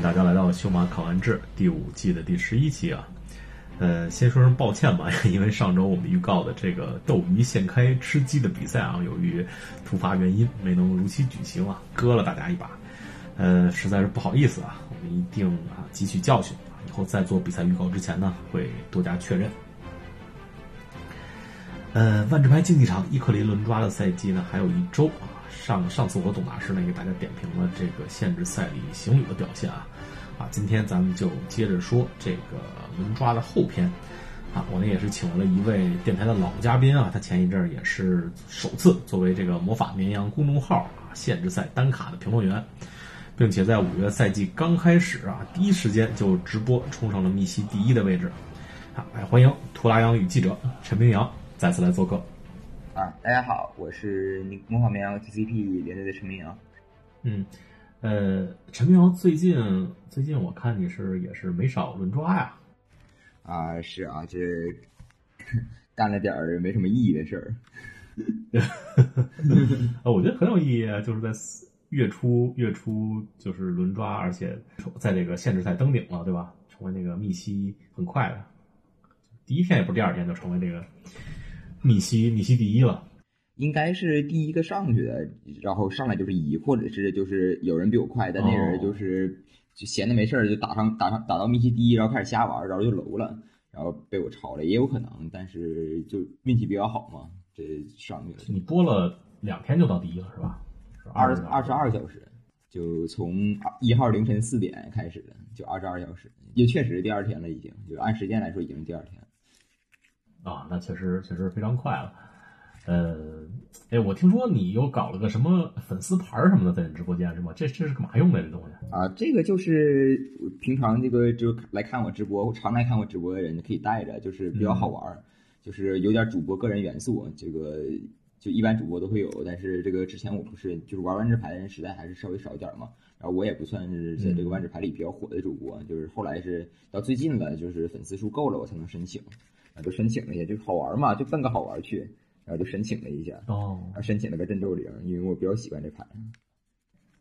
大家来到《修马考完制》第五季的第十一期啊。呃，先说声抱歉吧，因为上周我们预告的这个斗鱼现开吃鸡的比赛啊，由于突发原因没能如期举行啊，割了大家一把。呃，实在是不好意思啊，我们一定啊汲取教训，以后在做比赛预告之前呢，会多加确认。呃，万智牌竞技场伊克林轮抓的赛季呢，还有一周啊。上上次我董大师呢给大家点评了这个限制赛里行旅的表现啊，啊，今天咱们就接着说这个轮抓的后篇。啊，我呢也是请来了一位电台的老嘉宾啊，他前一阵儿也是首次作为这个魔法绵羊公众号啊限制赛单卡的评论员。并且在五月赛季刚开始啊，第一时间就直播冲上了密西第一的位置。啊，来欢迎图拉扬与记者陈明阳再次来做客。啊，大家好，我是模仿绵羊 TCP 联队的陈明阳。嗯，呃，陈明阳最近最近我看你是也是没少轮抓呀。啊，是啊，这 干了点儿没什么意义的事儿。啊，我觉得很有意义啊，就是在。月初月初就是轮抓，而且在这个限制赛登顶了，对吧？成为那个密西很快的，第一天也不是第二天就成为这个密西米西第一了。应该是第一个上去的，然后上来就是一，或者是就是有人比我快，但那人就是就闲的没事儿就打上打上打到密西第一，然后开始瞎玩，然后就楼了，然后被我超了，也有可能，但是就运气比较好嘛，这上去了。你播了两天就到第一了，是吧？二二十二小时，就从一号凌晨四点开始的，就二十二小时，也确实第二天了，已经就按时间来说已经是第二天。啊，那确实确实非常快了。呃，哎，我听说你又搞了个什么粉丝牌什么的在你直播间是吗？这这是干嘛用的这东西？啊，这个就是平常这个就来看我直播常来看我直播的人可以带着，就是比较好玩，就是有点主播个人元素，这个。就一般主播都会有，但是这个之前我不是就是玩万智牌的人实在还是稍微少一点嘛。然后我也不算是在这个万智牌里比较火的主播，就是后来是到最近了，就是粉丝数够了我才能申请，啊，都申请了一下，就好玩嘛，就奔个好玩去，然后就申请了一下，哦，申请了个镇咒灵，因为我比较喜欢这牌。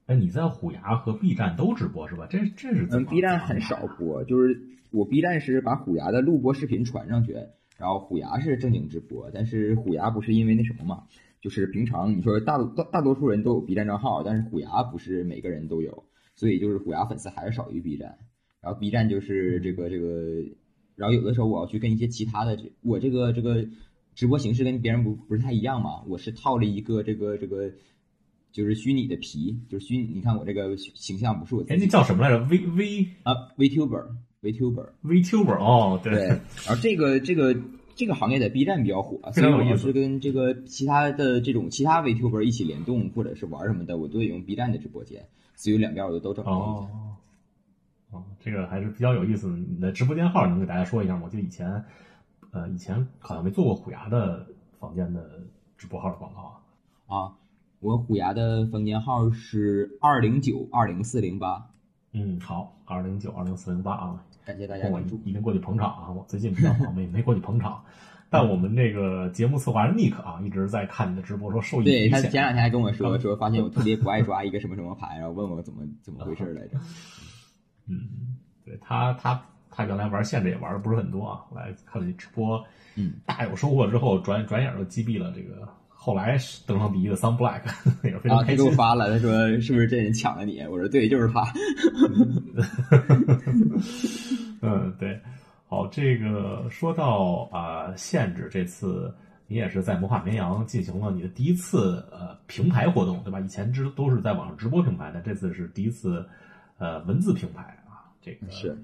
哎，你在虎牙和 B 站都直播是吧？这这是嗯，B 站很少播，就是我 B 站是把虎牙的录播视频传上去。然后虎牙是正经直播，但是虎牙不是因为那什么嘛，就是平常你说大大大多数人都有 B 站账号，但是虎牙不是每个人都有，所以就是虎牙粉丝还是少于 B 站。然后 B 站就是这个这个，然后有的时候我要去跟一些其他的，我这个这个直播形式跟别人不不是太一样嘛，我是套了一个这个这个就是虚拟的皮，就是虚拟，你看我这个形象不是我，哎，那叫什么来着？V V 啊，VTuber。VTuber，VTuber 哦，对，对然后这个这个这个行业在 B 站比较火，所以我是跟这个其他的这种其他 VTuber 一起联动或者是玩什么的，我都得用 B 站的直播间，所以两边我都都整哦，哦，这个还是比较有意思的。你的直播间号能给大家说一下吗？我记得以前，呃，以前好像没做过虎牙的房间的直播号的广告啊。啊，我虎牙的房间号是二零九二零四零八。嗯，好，二零九二零四零八啊。感谢大家关注，一定过去捧场啊！我最近比较忙，没没过去捧场。但我们这个节目策划人 Nick 啊，一直在看你的直播，说受益对他前两天还跟我说，说发现我特别不爱抓一个什么什么牌，然后问我怎么怎么回事来着。嗯，对他他他原来玩限制也玩的不是很多啊，后来看了你直播，嗯，大有收获之后，转转眼就击毙了这个。后来登上第一的 Sun Black 也非常开心。他给我发了，他说：“是不是这人抢了你？”我说：“对，就是他。”嗯，对。好，这个说到啊，限制这次你也是在魔法绵羊进行了你的第一次呃平台活动，对吧？以前直都是在网上直播平台的，这次是第一次呃文字平台啊。这个是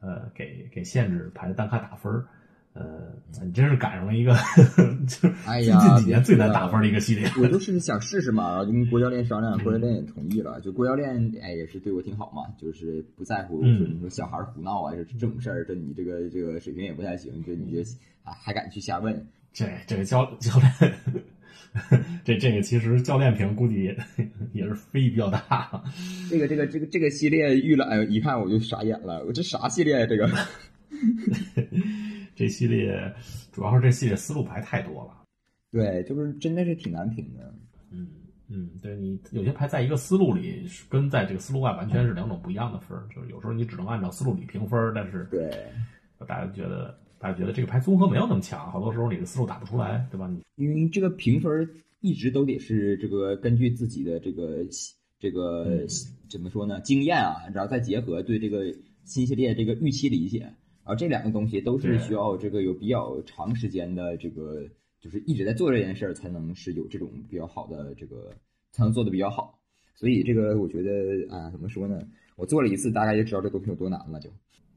呃给给限制牌的单卡打分儿。呃，你真是赶上了一个，就哎呀，近几年最难打分的一个系列。我就 是想试试嘛，然后就跟郭教练商量，郭教练也同意了。就郭教练，哎，也是对我挺好嘛，就是不在乎，说你说小孩胡闹啊，这种事儿，这你这个这个水平也不太行，就你这啊还敢去瞎问？这这个教教练，这这个其实教练评估计也也是非比较大。这个这个这个这个系列预览，哎，一看我就傻眼了，我这啥系列啊？这个。这系列主要是这系列思路牌太多了，对，就是真的是挺难评的。嗯嗯，对你有些牌在一个思路里，跟在这个思路外完全是两种不一样的分儿。就是有时候你只能按照思路里评分，但是对，大家觉得大家觉得这个牌综合没有那么强，好多时候你的思路打不出来，对吧？你因为这个评分一直都得是这个根据自己的这个这个怎么说呢经验啊，然后再结合对这个新系列这个预期理解，然后这两个东西都是需要这个有比较长时间的这个。就是一直在做这件事儿，才能是有这种比较好的这个，才能做的比较好。所以这个我觉得啊，怎么说呢？我做了一次，大概就知道这东西有多难了。就，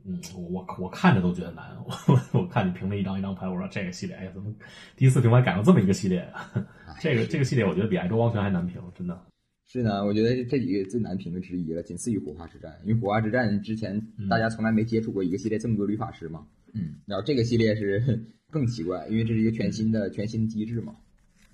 嗯，我我看着都觉得难。我我看你评了一张一张牌，我说这个系列，哎呀，怎么第一次评牌改了这么一个系列？这个这个系列，我觉得比爱周王权还难评，真的。是呢，我觉得这几个最难评的之一了，仅次于火花之战。因为火花之战之前大家从来没接触过一个系列这么多律法师嘛。嗯，然后这个系列是。更奇怪，因为这是一个全新的全新机制嘛，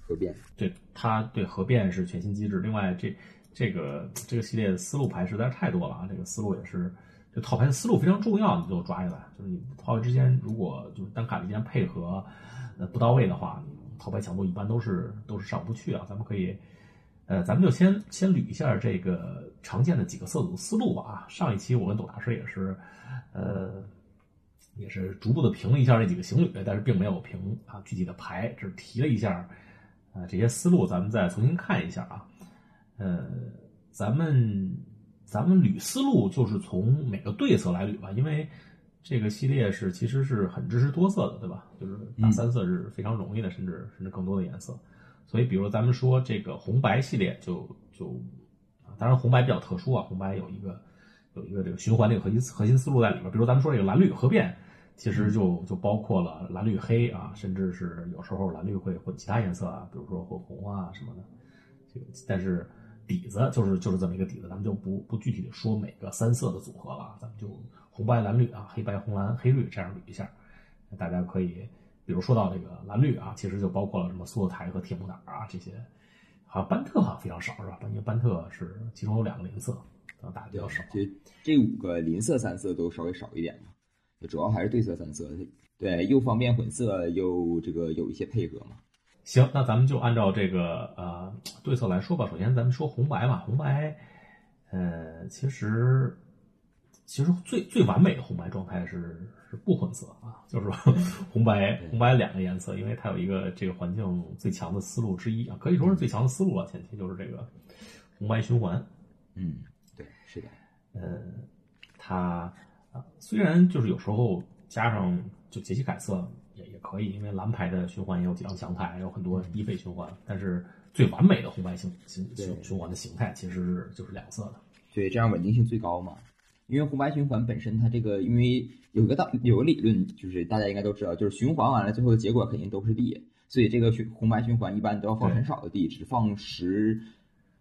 合变。对，它对合变是全新机制。另外，这这个这个系列的思路牌实在是太多了啊！这个思路也是，就套牌的思路非常重要，你就抓下来。就是你套牌之间如果就是单卡之间配合呃不到位的话，套牌强度一般都是都是上不去啊。咱们可以，呃，咱们就先先捋一下这个常见的几个色组思路吧啊。上一期我跟董大师也是，呃。也是逐步的评了一下这几个行旅，但是并没有评啊具体的牌，只是提了一下啊这些思路，咱们再重新看一下啊。呃，咱们咱们捋思路就是从每个对策来捋吧，因为这个系列是其实是很支持多色的，对吧？就是打三色是非常容易的，甚至甚至更多的颜色。所以，比如咱们说这个红白系列，就就啊，当然红白比较特殊啊，红白有一个有一个这个循环这个核心核心思路在里边。比如咱们说这个蓝绿合变。其实就就包括了蓝绿黑啊，甚至是有时候蓝绿会混其他颜色啊，比如说混红啊什么的。这个但是底子就是就是这么一个底子，咱们就不不具体的说每个三色的组合了，咱们就红白蓝绿啊，黑白红蓝黑绿这样捋一下。大家可以比如说到这个蓝绿啊，其实就包括了什么梭子台和铁木哪啊这些。好像班特好像非常少是吧？因为班特是其中有两个邻色，打的比较少。这这五个邻色三色都稍微少一点嘛。主要还是对色三色，对，又方便混色，又这个有一些配合嘛。行，那咱们就按照这个呃对策来说吧。首先咱们说红白嘛，红白，呃，其实其实最最完美的红白状态是是不混色啊，就是说红白红白两个颜色，因为它有一个这个环境最强的思路之一啊，可以说是最强的思路了。前提就是这个红白循环。嗯，对，是的，呃，它。啊，虽然就是有时候加上就节气改色可以，因为蓝牌的循环也有几张强牌，有很多一费循环。但是最完美的红白形形循循环的形态其实是就是两色的，对，这样稳定性最高嘛。因为红白循环本身它这个，因为有个道有个理论，就是大家应该都知道，就是循环完了最后的结果肯定都是地，所以这个循红白循环一般都要放很少的地，只放十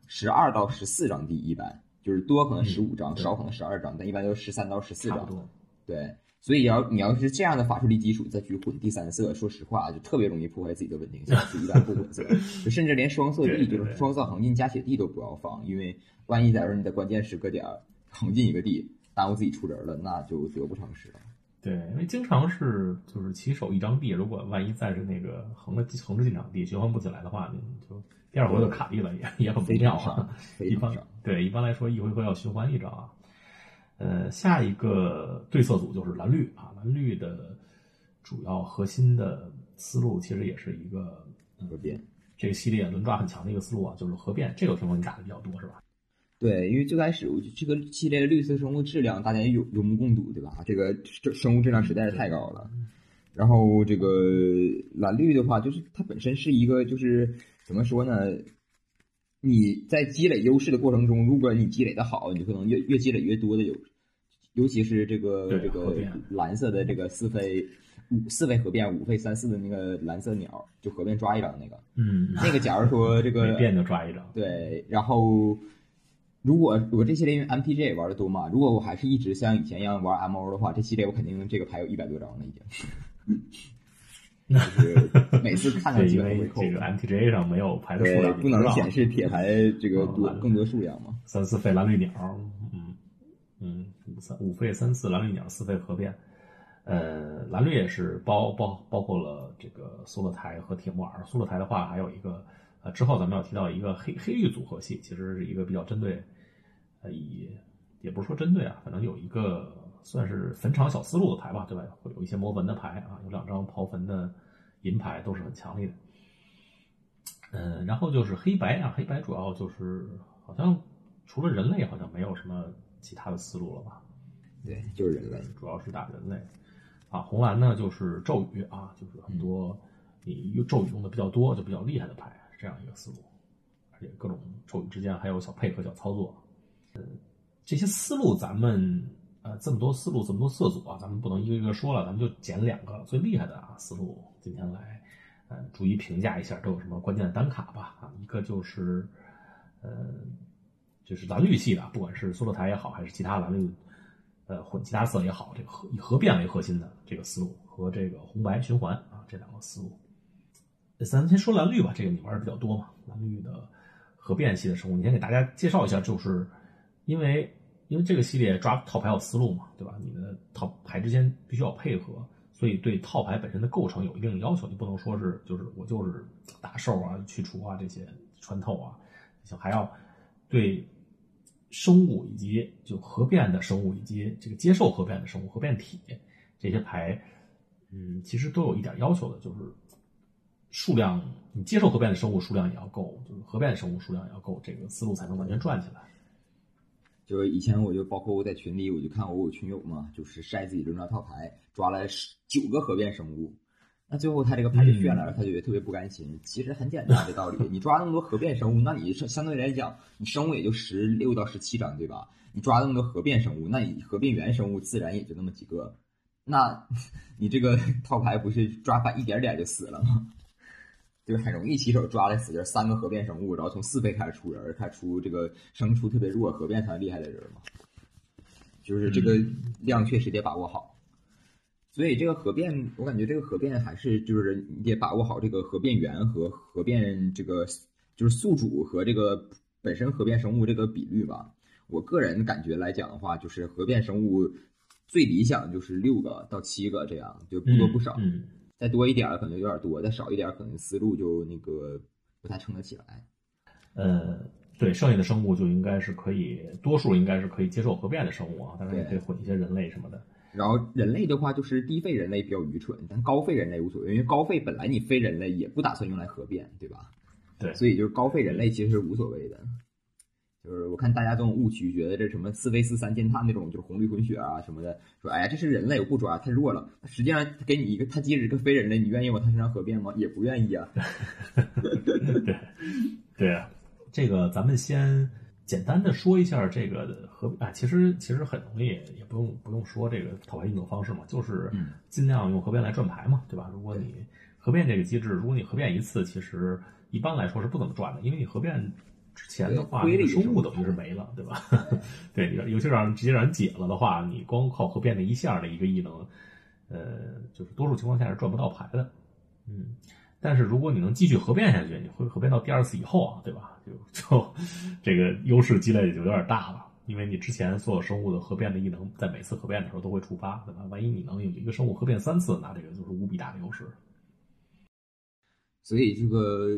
十二到十四张地一般。就是多可能十五张，少可能十二张，但一般都是十三到十四张。对，所以要你要是这样的法术力基础再去混第三色，说实话就特别容易破坏自己的稳定性。就一般不混色，就甚至连双色地，就是双色横进加血地都不要放，因为万一在说你的关键时刻点横进一个地，耽误自己出人了，那就得不偿失了。对，因为经常是就是起手一张地，如果万一再是那个横着横着进场地循环不起来的话，你就。第二回合卡地了，也也很不妙啊。一般对一般来说，一回合要循环一张啊。呃，下一个对策组就是蓝绿啊。蓝绿的主要核心的思路其实也是一个核变，这个系列轮抓很强的一个思路啊，就是核变。这个听说你打的比较多是吧？对，因为最开始这个系列的绿色生物质量大家有有目共睹，对吧？这个这生物质量实在是太高了。然后这个蓝绿的话，就是它本身是一个就是。怎么说呢？你在积累优势的过程中，如果你积累的好，你可能越越积累越多的有，尤其是这个这个蓝色的这个四费五四费合变五费三四的那个蓝色鸟，就合变抓一张那个，嗯，那个假如说 这个变就抓一张，对。然后如果我这系列因为 MPG 也玩的多嘛，如果我还是一直像以前一样玩 MO 的话，这系列我肯定这个牌有一百多张了已经。就是每次看到因为这个 MTGA 上没有牌的数量，不能显示铁牌这个多更多数量嘛。三四费蓝绿鸟，嗯嗯，五三五费三四蓝绿鸟，四费合变。呃，蓝绿也是包包包括了这个苏勒台和铁木尔。苏勒台的话，还有一个呃，之后咱们要提到一个黑黑绿组合系，其实是一个比较针对，呃，以也不是说针对啊，反正有一个算是坟场小思路的牌吧，对吧？会有一些魔纹的牌啊，有两张刨坟的银牌都是很强力的。嗯，然后就是黑白啊，黑白主要就是好像除了人类，好像没有什么其他的思路了吧？对，就是人类，主要是打人类。啊，红蓝呢就是咒语啊，就是很多你用咒语用的比较多，就比较厉害的牌，这样一个思路。而且各种咒语之间还有小配合、小操作。嗯，这些思路咱们这么多思路，这么多色组啊，咱们不能一个一个说了，咱们就捡两个最厉害的啊思路，今天来呃逐一评价一下都有什么关键的单卡吧。啊，一个就是呃就是蓝绿系的，不管是梭罗台也好，还是其他蓝绿。呃，混其他色也好，这个核以核变为核心的这个思路和这个红白循环啊这两个思路，咱先说蓝绿吧，这个你玩的比较多嘛，蓝绿的核变系的生物，你先给大家介绍一下，就是因为因为这个系列抓套牌有思路嘛，对吧？你的套牌之间必须要配合，所以对套牌本身的构成有一定的要求，你不能说是就是我就是打兽啊、去除啊这些穿透啊，还要对。生物以及就核变的生物以及这个接受核变的生物核变体这些牌，嗯，其实都有一点要求的，就是数量，你接受核变的生物数量也要够，就是核变的生物数量也要够，这个思路才能完全转起来。就是以前我就包括我在群里，我就看我有群友嘛，就是晒自己这张套牌，抓了十九个核变生物。那最后他这个牌就炫了，他就觉得特别不甘心。其实很简单的道理，你抓那么多核变生物，那你相相对来讲，你生物也就十六到十七张，对吧？你抓那么多核变生物，那你核变原生物自然也就那么几个。那 你这个套牌不是抓反一点点就死了吗？就是很容易起手抓的死人，三个核变生物，然后从四倍开始出人，开始出这个生出特别弱核变才厉害的人嘛。就是这个量确实得把握好。所以这个核变，我感觉这个核变还是就是你得把握好这个核变源和核变这个就是宿主和这个本身核变生物这个比率吧。我个人感觉来讲的话，就是核变生物最理想就是六个到七个这样，就不多不少。再多一点可能有点多，再少一点可能思路就那个不太撑得起来。呃，对，剩下的生物就应该是可以，多数应该是可以接受核变的生物啊，当然也可以混一些人类什么的。然后人类的话，就是低费人类比较愚蠢，但高费人类无所谓，因为高费本来你非人类也不打算用来核变，对吧？对，所以就是高费人类其实是无所谓的。就是我看大家都有误区，觉得这什么四 v 四三践踏那种就是红绿混血啊什么的，说哎呀这是人类，我不抓太弱了。实际上给你一个，他即使是个非人类，你愿意往他身上合变吗？也不愿意啊。对，对啊，这个咱们先。简单的说一下这个合啊，其实其实很容易，也不用不用说这个套牌运动方式嘛，就是尽量用合变来转牌嘛，对吧？如果你合变这个机制，如果你合变一次，其实一般来说是不怎么转的，因为你合变之前的话，生物等于是没了，对吧？对，尤其让人直接让人解了的话，你光靠核变那一下的一个异能，呃，就是多数情况下是赚不到牌的，嗯。但是如果你能继续合变下去，你会合变到第二次以后啊，对吧？就 就这个优势积累也就有点大了，因为你之前所有生物的合变的异能在每次合变的时候都会触发，对吧？万一你能有一个生物合变三次，那这个就是无比大的优势。所以这个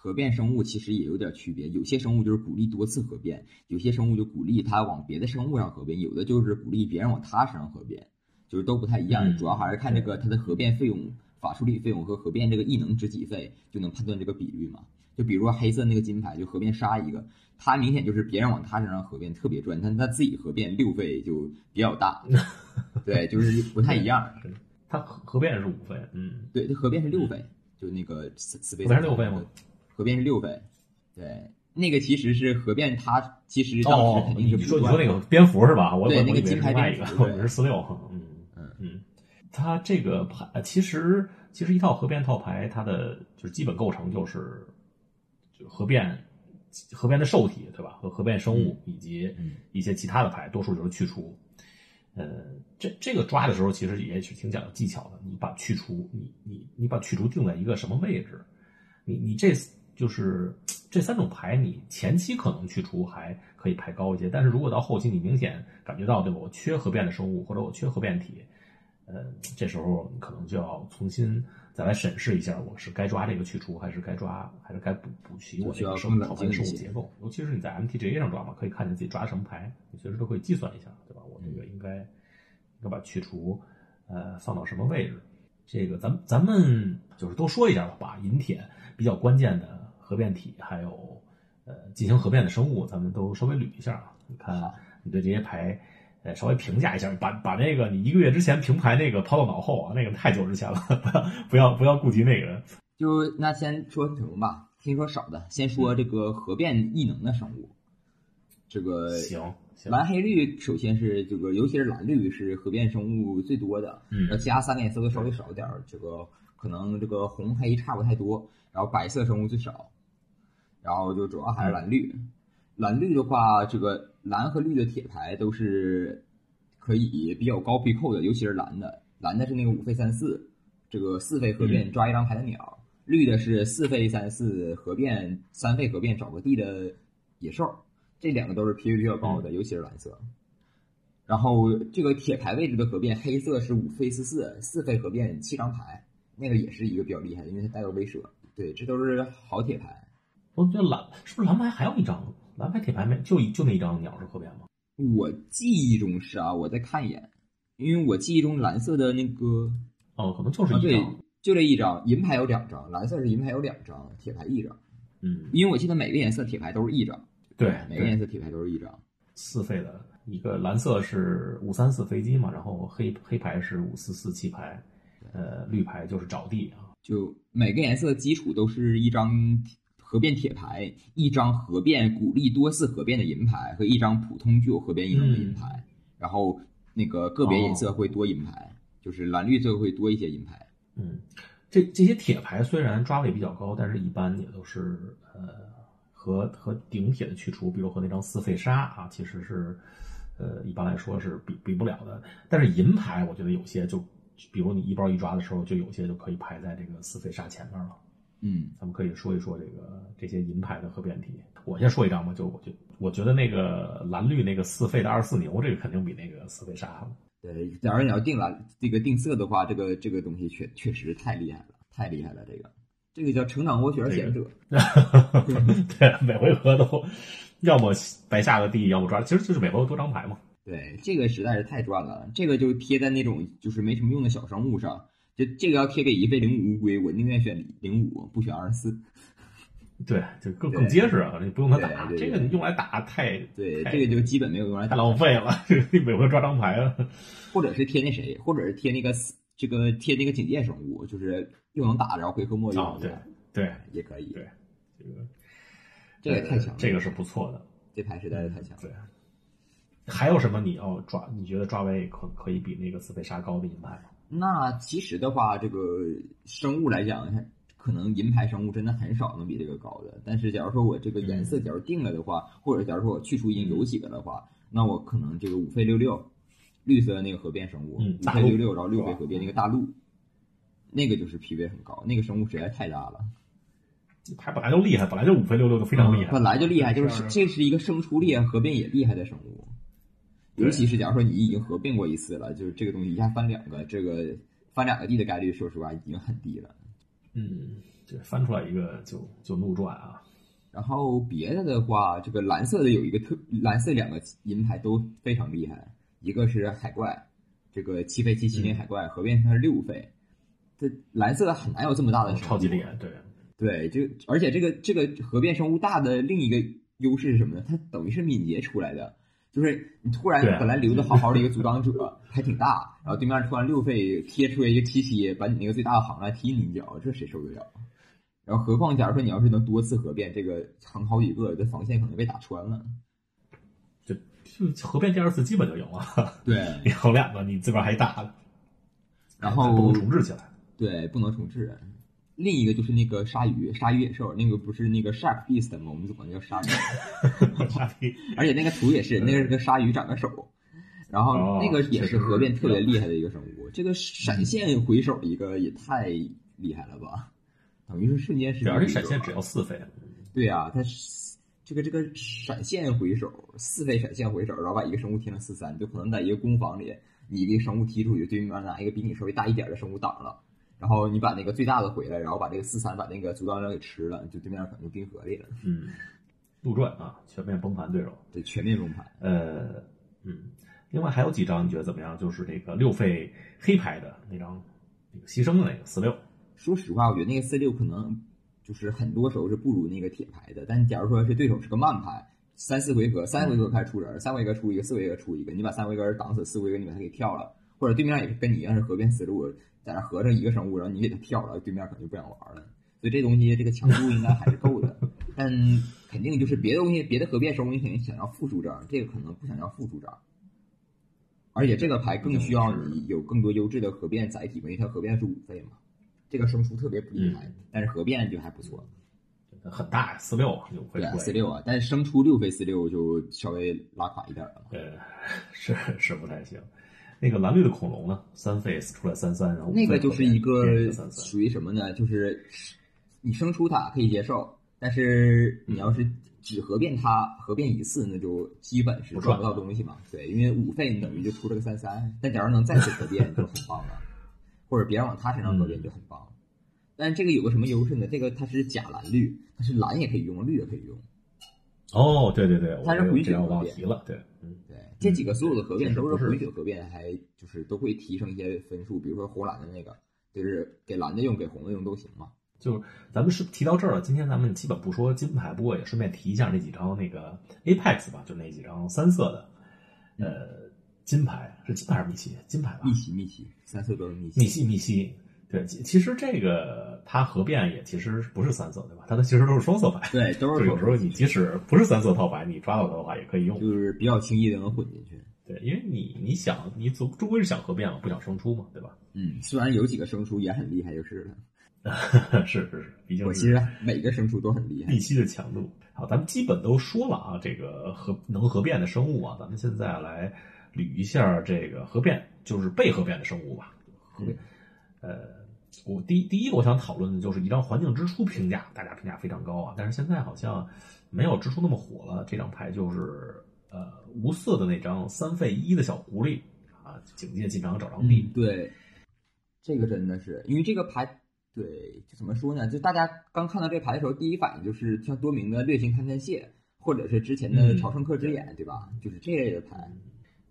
核变生物其实也有点区别，有些生物就是鼓励多次核变，有些生物就鼓励它往别的生物上合变，有的就是鼓励别人往它身上合变，就是都不太一样，主要还是看这个它的核变费用。法术力费用和核变这个异能值几费，就能判断这个比率嘛？就比如说黑色那个金牌，就合变杀一个，它明显就是别人往它身上合变特别赚，但它自己合变六费就比较大，对，就是不太一样。它合合变是五费，嗯，对，它合变是六费，就那个四四费。不是六费吗？核变是六分，对，那个其实是合变，它其实当时肯定是你说你说那个蝙蝠是吧？我对那个金牌一个，我是四六，嗯嗯嗯。它这个牌其实其实一套合变套牌，它的就是基本构成就是就合变核变的受体对吧？和核变生物以及一些其他的牌，多数就是去除。呃，这这个抓的时候其实也是挺讲究技巧的。你把去除，你你你把去除定在一个什么位置？你你这就是这三种牌，你前期可能去除还可以排高一些，但是如果到后期你明显感觉到对吧？我缺核变的生物或者我缺核变体。呃，这时候可能就要重新再来审视一下，我是该抓这个去除，还是该抓，还是该补补齐我这个生物套牌生物结构。尤其是你在 MTGA 上抓嘛，可以看见自己抓什么牌，你随时都可以计算一下，对吧？我这个应该应该把去除呃放到什么位置？这个咱咱们就是多说一下吧，把银铁比较关键的核变体，还有呃进行核变的生物，咱们都稍微捋一下啊。你看你对这些牌。呃，稍微评价一下，把把那个你一个月之前平牌那个抛到脑后啊，那个太久之前了，不要不要顾及那个。就那先说什么吧，先说少的，先说这个核变异能的生物。这个行，蓝黑绿首先是这个，尤其是蓝绿是核变生物最多的，嗯，其他三个颜色都稍微少点儿，这个可能这个红黑差不太多，然后白色生物最少，然后就主要还是蓝绿。蓝绿的话，这个蓝和绿的铁牌都是可以比较高皮扣的，尤其是蓝的。蓝的是那个五费三四，这个四费合变抓一张牌的鸟；绿的是四费三四合变三费合变找个地的野兽。这两个都是 P V 比较高的，尤其是蓝色。然后这个铁牌位置的合变，黑色是五费四四，四费合变七张牌，那个也是一个比较厉害的，因为它带有威慑。对，这都是好铁牌。我觉得蓝是不是蓝牌还有一张？蓝牌铁牌没就就那一张鸟是合变吗？我记忆中是啊，我再看一眼，因为我记忆中蓝色的那个哦，可能就是一张，就这一张银牌有两张，蓝色是银牌有两张，铁牌一张。嗯，因为我记得每个颜色铁牌都是一张，对，每个颜色铁牌都是一张。四费的一个蓝色是五三四飞机嘛，然后黑黑牌是五四四弃牌，呃，绿牌就是找地啊，就每个颜色基础都是一张。核变铁牌，一张合变鼓励多次合变的银牌和一张普通具有合变异能的银牌，然后那个个别颜色会多银牌，就是蓝绿色会多一些银牌。嗯，这这些铁牌虽然抓位比较高，但是一般也都是呃和和顶铁的去除，比如和那张四费沙啊，其实是呃一般来说是比比不了的。但是银牌我觉得有些就，比如你一包一抓的时候，就有些就可以排在这个四费沙前面了。嗯，咱们可以说一说这个这些银牌的和变体。我先说一张吧，就我就我觉得那个蓝绿那个四费的二四牛，这个肯定比那个四费沙。对，假如你要定蓝这个定色的话，这个这个东西确确实太厉害了，太厉害了。这个这个叫成长涡旋贤者。对，每回合都要么白下个地，要么抓，其实就是每回合多张牌嘛。对，这个实在是太赚了。这个就贴在那种就是没什么用的小生物上。就这个要贴给一费零五乌龟，我宁愿选零五，不选二十四。对，就更更结实啊！你不用它打，这个你用来打太对，这个就基本没有用来太浪费了。你每回抓张牌啊，或者是贴那谁，或者是贴那个这个贴那个警戒生物，就是又能打，然后回合末用。对对，也可以。对，这个这个太强了，这个是不错的。这牌实在是太强。对，还有什么你要抓？你觉得抓位可可以比那个四费杀高的银牌吗？那其实的话，这个生物来讲，可能银牌生物真的很少能比这个高的。但是，假如说我这个颜色假如定了的话，或者假如说我去除已经有几个的话，那我可能这个五费六六，绿色那个核变生物，五费六六，然后六费核变那个大陆，那个就是 PV 很高，那个生物实在太大了。牌本来就厉害，本来就五费六六就非常厉害，本来就厉害，就是这是一个生出力合变也厉害的生物。尤其是假如说你已经合并过一次了，就是这个东西一下翻两个，这个翻两个地的概率，说实话已经很低了。嗯，对翻出来一个就就怒赚啊。然后别的的话，这个蓝色的有一个特蓝色两个银牌都非常厉害，一个是海怪，这个七费七七零海怪合并它是六费，这蓝色很难有这么大的超级厉害，对对，就而且这个这个合变生物大的另一个优势是什么呢？它等于是敏捷出来的。就是你突然本来留的好好的一个阻挡者还挺大，然后对面突然六费贴出来一个七七，把你那个最大的行来踢你一脚，这谁受得了？然后何况假如说你要是能多次合变，这个藏好几个，这防线可能被打穿了。就合变第二次基本就赢了。对，你横两个，你这边还打，然后不能重置起来。对，不能重置。另一个就是那个鲨鱼，鲨鱼野兽，那个不是那个 shark beast 吗？我们管叫鲨鱼。鲨鱼，而且那个图也是，那个是个鲨鱼长个手，然后那个也是核变特别厉害的一个生物。这个闪现回手一个也太厉害了吧？等于是瞬间时间。而且闪现只要四费。对啊，它这个这个闪现回手，四费闪现回手，然后把一个生物贴成四三，就可能在一个攻防里，你一个生物踢出去，对面拿一个比你稍微大一点的生物挡了，然后你把那个最大的回来，然后把这个四三把那个阻挡者给吃了，就对面可能就冰河里了。嗯，杜撰啊，全面崩盘对手。对，全面崩盘。呃，嗯，另外还有几张你觉得怎么样？就是那个六费黑牌的那张，那个牺牲的那个四六。说实话，我觉得那个四六可能。就是很多时候是不如那个铁牌的，但假如说是对手是个慢牌，三四回合，三回合开始出人，三回合出一个，四回合出一个，你把三回合挡死，四回合你把他给跳了，或者对面也是跟你一样是合变思路，在那合成一个生物，然后你给他跳了，对面可能就不想玩了。所以这东西这个强度应该还是够的，但肯定就是别的东西，别的合变生物你肯定想要复数张，这个可能不想要复数张，而且这个牌更需要你有更多优质的合变载体，因为它合变是五费嘛。这个生出特别不厉害，但是合变就还不错，很大四六就会对四六啊，但是生出六费四六就稍微拉垮一点了。对，是是不太行。那个蓝绿的恐龙呢？三 face 出来三三，然后那个就是一个属于什么呢？就是你生出它可以接受，但是你要是只合变它合变一次，那就基本是赚不到东西嘛。对，因为五费你等于就出了个三三，但假如能再次合变就很棒了。或者别人往他身上合变就很棒，但这个有个什么优势呢？这个它是假蓝绿，它是蓝也可以用，绿也可以用。哦，对对对，它是回血了，对，嗯，对，这几个所有的合并都是回血合并，还就是都会提升一些分数。比如说红蓝的那个，就是给蓝的用，给红的用都行嘛。就是咱们是提到这儿了，今天咱们基本不说金牌，不过也顺便提一下那几张那个 Apex 吧，就那几张三色的，呃。金牌是金牌还是密西？金牌吧。密西，密西，三色都是密西。密西，密西。对，其实这个它合变也其实不是三色，对吧？它的其实都是双色牌。对，都是。有时候你即使不是三色套牌，你抓到它的话也可以用。就是比较轻易的能混进去。对，因为你你想，你总终归是想合变嘛，不想生出嘛，对吧？嗯，虽然有几个生出也很厉害，就是了。是是是，毕竟我其实每个生出都很厉害。必须的强度。好，咱们基本都说了啊，这个合能合变的生物啊，咱们现在来。捋一下这个核变，就是被核变的生物吧。呃，我第第一个我想讨论的就是一张环境之初评价，大家评价非常高啊。但是现在好像没有之初那么火了。这张牌就是呃无色的那张三费一的小狐狸啊，警戒进场找张币。对，这个真的是因为这个牌，对，就怎么说呢？就大家刚看到这牌的时候，第一反应就是像多明的掠形勘探蟹，或者是之前的朝圣客之眼，对吧？就是这类的牌。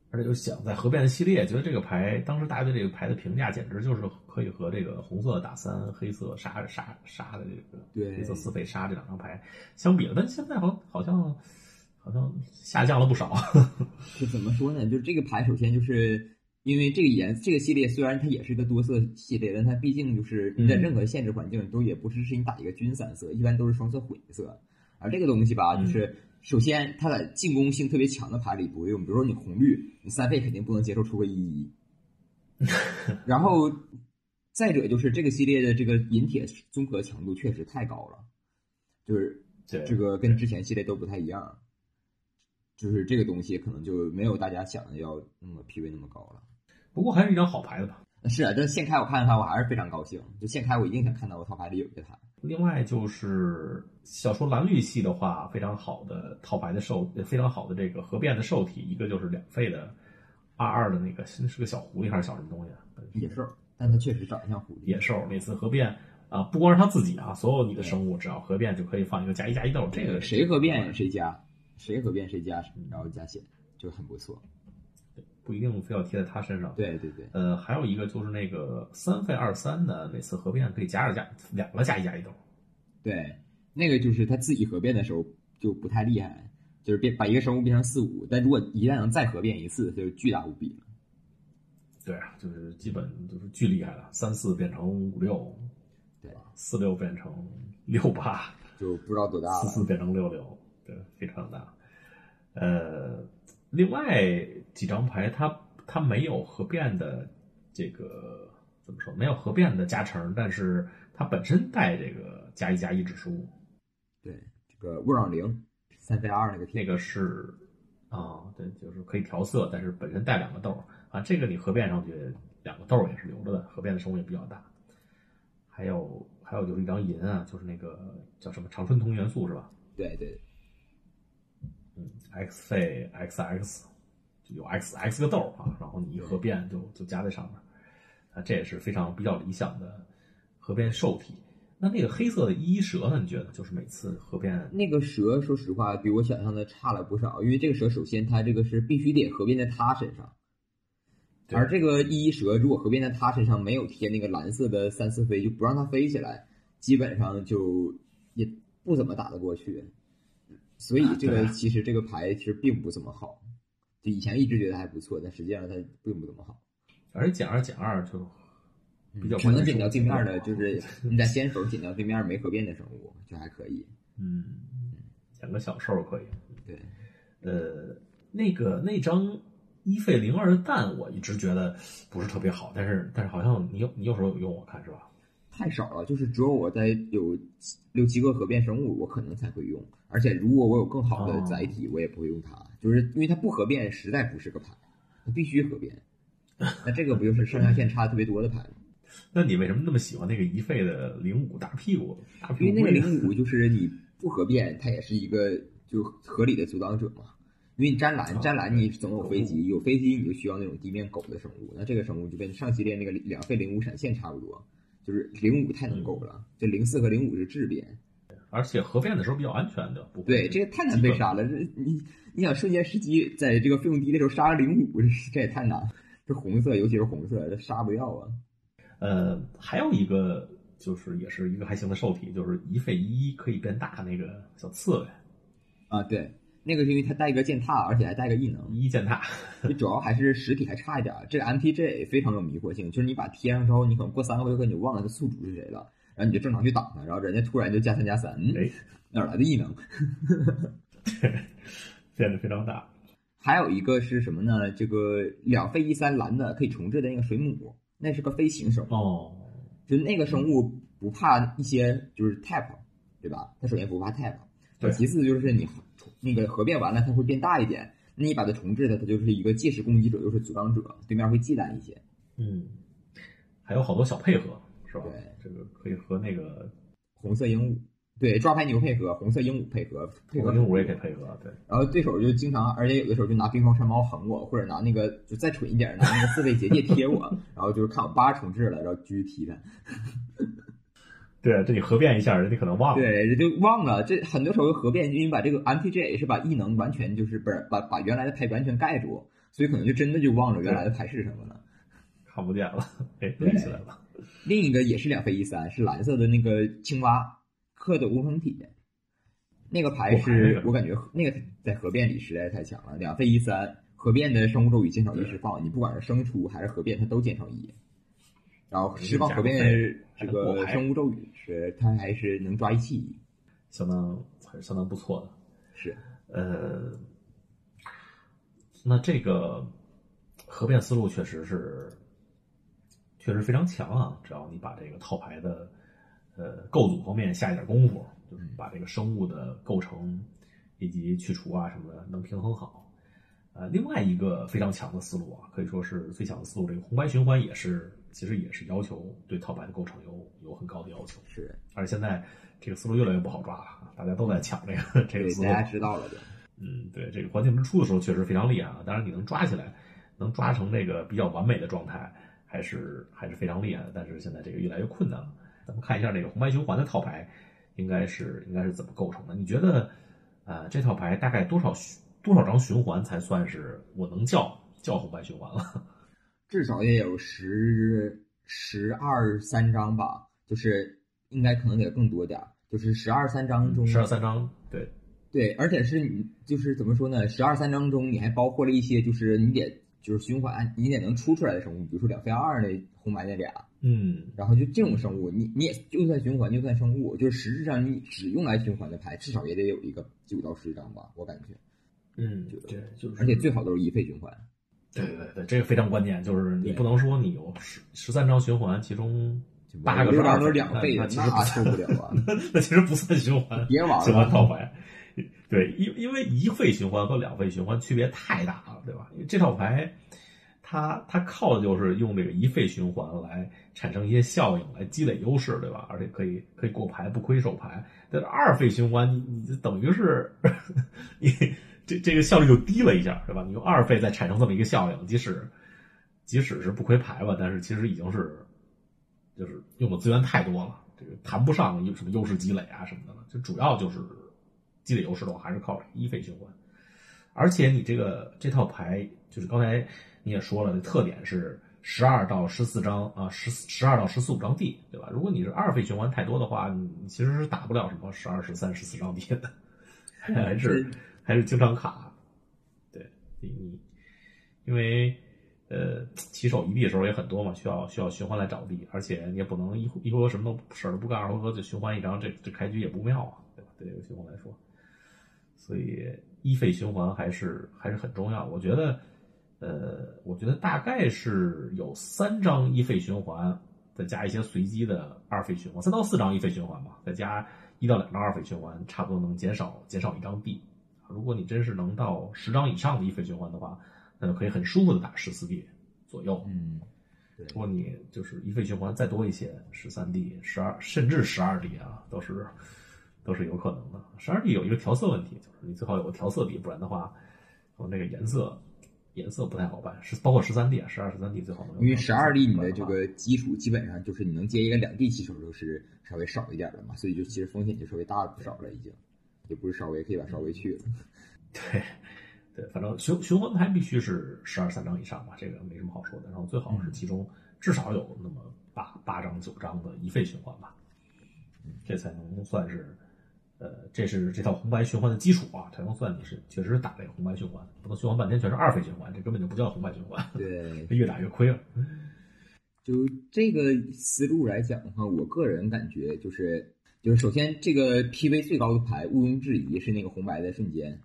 而且又想在合变的系列，觉得这个牌当时大家对这个牌的评价简直就是可以和这个红色打三、黑色杀杀杀的这个黑色四费杀这两张牌相比了。但现在好好像好像下降了不少。就怎么说呢？就这个牌，首先就是因为这个颜这个系列虽然它也是一个多色系列，但它毕竟就是你在任何限制环境都也不支持你打一个均三色，一般都是双色混色。而这个东西吧，就是。首先，它在进攻性特别强的牌里不会用，比如说你红绿，你三费肯定不能接受出个一一。然后，再者就是这个系列的这个银铁综合强度确实太高了，就是这个跟之前系列都不太一样，就是这个东西可能就没有大家想的要那么 PV 那么高了。不过还是一张好牌的吧？是啊，但现开我看到它，我还是非常高兴。就现开我一定想看到我套牌里有一个它。另外就是，小说蓝绿系的话，非常好的套牌的受，非常好的这个合变的受体，一个就是两费的二二的那个，是个小狐狸还是小什么东西？啊野兽，但它确实长得像狐狸。野兽每次合变啊，不光是他自己啊，所有你的生物只要合变就可以放一个加一加一豆，这个谁合变谁加，谁合变谁加，然后加血就很不错。不一定非要贴在他身上。对对对。呃，还有一个就是那个三费二三的，每次合变可以加二加两个加一加一豆。对，那个就是他自己合变的时候就不太厉害，就是变把一个生物变成四五，但如果一旦能再合变一次，就巨大无比了。对啊，就是基本就是巨厉害了，三四变成五六，对吧？四六变成六八，就不知道多大了。四四变成六六，对，非常大。呃。另外几张牌，它它没有合变的这个怎么说？没有合变的加成，但是它本身带这个加一加一指数。对，这个勿扰零三费二那个那个是啊，对，就是可以调色，但是本身带两个豆啊。这个你合变上去，两个豆也是留着的，合变的生物也比较大。还有还有就是一张银啊，就是那个叫什么长春铜元素是吧？对对。X 费 xx，就有 x x 个豆啊，然后你一合变就就加在上面，啊，这也是非常比较理想的合变受体。那那个黑色的一蛇呢？你觉得就是每次合变那个蛇，说实话比我想象的差了不少，因为这个蛇首先它这个是必须得合变在它身上，而这个一蛇如果合变在它身上没有贴那个蓝色的三四飞，就不让它飞起来，基本上就也不怎么打得过去。所以这个其实这个牌其实并不怎么好，就以前一直觉得还不错，但实际上它并不怎么好。而且减二减二就比较只能减掉对面的，就是你在先手减掉对面没合变的生物就还可以。嗯，减个小兽可以。对，呃，那个那张一费零二的蛋，我一直觉得不是特别好，但是但是好像你有你有时候有用，我看是吧？太少了，就是只有我在有六七个合变生物，我可能才会用。而且如果我有更好的载体，我也不会用它，就是因为它不合变，实在不是个牌，它必须合变。那这个不就是上下限差特别多的牌吗？那你为什么那么喜欢那个一费的零五大屁股？大屁股？因为那个零五 就是你不合变，它也是一个就合理的阻挡者嘛。因为你粘蓝，粘蓝你总有飞机，有飞机你就需要那种地面狗的生物，那这个生物就跟上系列那个两费零五闪现差不多。就是零五太能够了，这零四和零五是质变，而且合变的时候比较安全的。对，这个太难被杀了。这你你想瞬间时机在这个费用低的时候杀零五，这也太难。这红色，尤其是红色，这杀不掉啊。呃，还有一个就是也是一个还行的受体，就是一费一可以变大那个小刺猬啊，对。那个是因为它带一个践踏，而且还带个异能一践踏。你主要还是实体还差一点。这个 MTJ 非常有迷惑性，就是你把贴上之后，你可能过三个回合你就忘了它宿主是谁了，然后你就正常去挡它，然后人家突然就加三加三，哎，哪来的异能？变得非常大。还有一个是什么呢？这个两费一三蓝的可以重置的那个水母，那是个飞行生物哦，就那个生物不怕一些就是 tap，对吧？它首先不怕 tap，对，其次就是你。那个合变完了，它会变大一点。那你把它重置的，它就是一个既是攻击者又是阻挡者，对面会忌惮一些。嗯，还有好多小配合，是吧？对，这个可以和那个红色鹦鹉，对，抓牌牛配合，红色鹦鹉配合，配合鹦鹉也可以配合。对，然后对手就经常，而且有的时候就拿冰霜山猫横我，或者拿那个就再蠢一点，拿那个四位结界贴我，然后就是看我八重置了，然后继续踢他。对，这你合变一下，人家可能忘了。对，人就忘了。这很多时候合变，因为把这个 MTG 是把异能完全就是不是把把原来的牌完全盖住，所以可能就真的就忘了原来的牌是什么了，看不见了。哎，对起来了。另一个也是两费一三，是蓝色的那个青蛙刻的无痕体，那个牌是我感觉那个在合变里实在是太强了。两费一三，合变的生物咒语减少一释放，你不管是生出还是合变，它都减少一。然后释放合变这个生物咒语是，它还是能抓一气，相当还是相当不错的。是，呃，那这个合变思路确实是，确实非常强啊！只要你把这个套牌的呃构组方面下一点功夫，就是把这个生物的构成以及去除啊什么的能平衡好。呃，另外一个非常强的思路啊，可以说是最强的思路，这个红白循环也是。其实也是要求对套牌的构成有有很高的要求，是。而且现在这个思路越来越不好抓了，大家都在抢这个这个思路。大家知道了，就。嗯，对，这个环境之初的时候确实非常厉害啊。当然你能抓起来，能抓成这个比较完美的状态，还是还是非常厉害的。但是现在这个越来越困难了。咱们看一下这个红白循环的套牌，应该是应该是怎么构成的？你觉得，呃，这套牌大概多少多少张循环才算是我能叫叫红白循环了？至少也有十十二三张吧，就是应该可能得更多点儿，就是十二三张中，十二三张，对对，而且是你就是怎么说呢？十二三张中你还包括了一些，就是你得就是循环，你得能出出来的生物，比如说两飞二那红白那俩，嗯，然后就这种生物，你你也就算循环就算生物，就是实质上你只用来循环的牌，至少也得有一个九到十张吧，我感觉，嗯，对，就是，而且最好都是一费循环。对对对，这个非常关键，就是你不能说你有十十三张循环，其中八个是两费，那其实受不了啊，那其实不算循环，别玩循环套牌。对，因因为一费循环和两费循环区别太大了，对吧？因为这套牌它它靠的就是用这个一费循环来产生一些效应，来积累优势，对吧？而且可以可以过牌不亏手牌。但是二费循环，你你等于是 你。这这个效率就低了一下，对吧？你用二费再产生这么一个效应，即使即使是不亏牌吧，但是其实已经是就是用的资源太多了，这个谈不上有什么优势积累啊什么的了。就主要就是积累优势的话，还是靠一费循环。而且你这个这套牌，就是刚才你也说了，特点是十二到十四张啊，十十二到十四五张地，对吧？如果你是二费循环太多的话，你其实是打不了什么十二、十三、十四张地的，还是还是经常卡。对，你因为呃起手一币的时候也很多嘛，需要需要循环来找币，而且你也不能一一回合什么都事儿都不干，二回合就循环一张，这这开局也不妙啊，对吧？对这个循环来说，所以。一费循环还是还是很重要，我觉得，呃，我觉得大概是有三张一费循环，再加一些随机的二费循环，三到四张一费循环吧，再加一到两张二费循环，差不多能减少减少一张币。如果你真是能到十张以上的一费循环的话，那就可以很舒服的打十四 D 左右。嗯，如果你就是一费循环再多一些，十三 D、十二甚至十二 D 啊，都是。都是有可能的。十二 D 有一个调色问题，就是你最好有个调色笔，不然的话，我那个颜色颜色不太好办。是包括十三 D 啊，十二、十三 D 最好能。因为十二 D 你的这个基础基本上就是你能接一个两 D 起手就是稍微少一点的嘛，所以就其实风险就稍微大了不少了，已经也不是稍微可以把稍微去了。对对，反正循循环牌必须是十二三张以上吧，这个没什么好说的。然后最好是其中至少有那么八八张九张的一费循环吧，这才能算是。呃，这是这套红白循环的基础啊，才能算你是确实打这个红白循环，不能循环半天全是二费循环，这根本就不叫红白循环。对，越打越亏了。就这个思路来讲的话，我个人感觉就是，就是首先这个 PV 最高的牌毋庸置疑是那个红白的瞬间，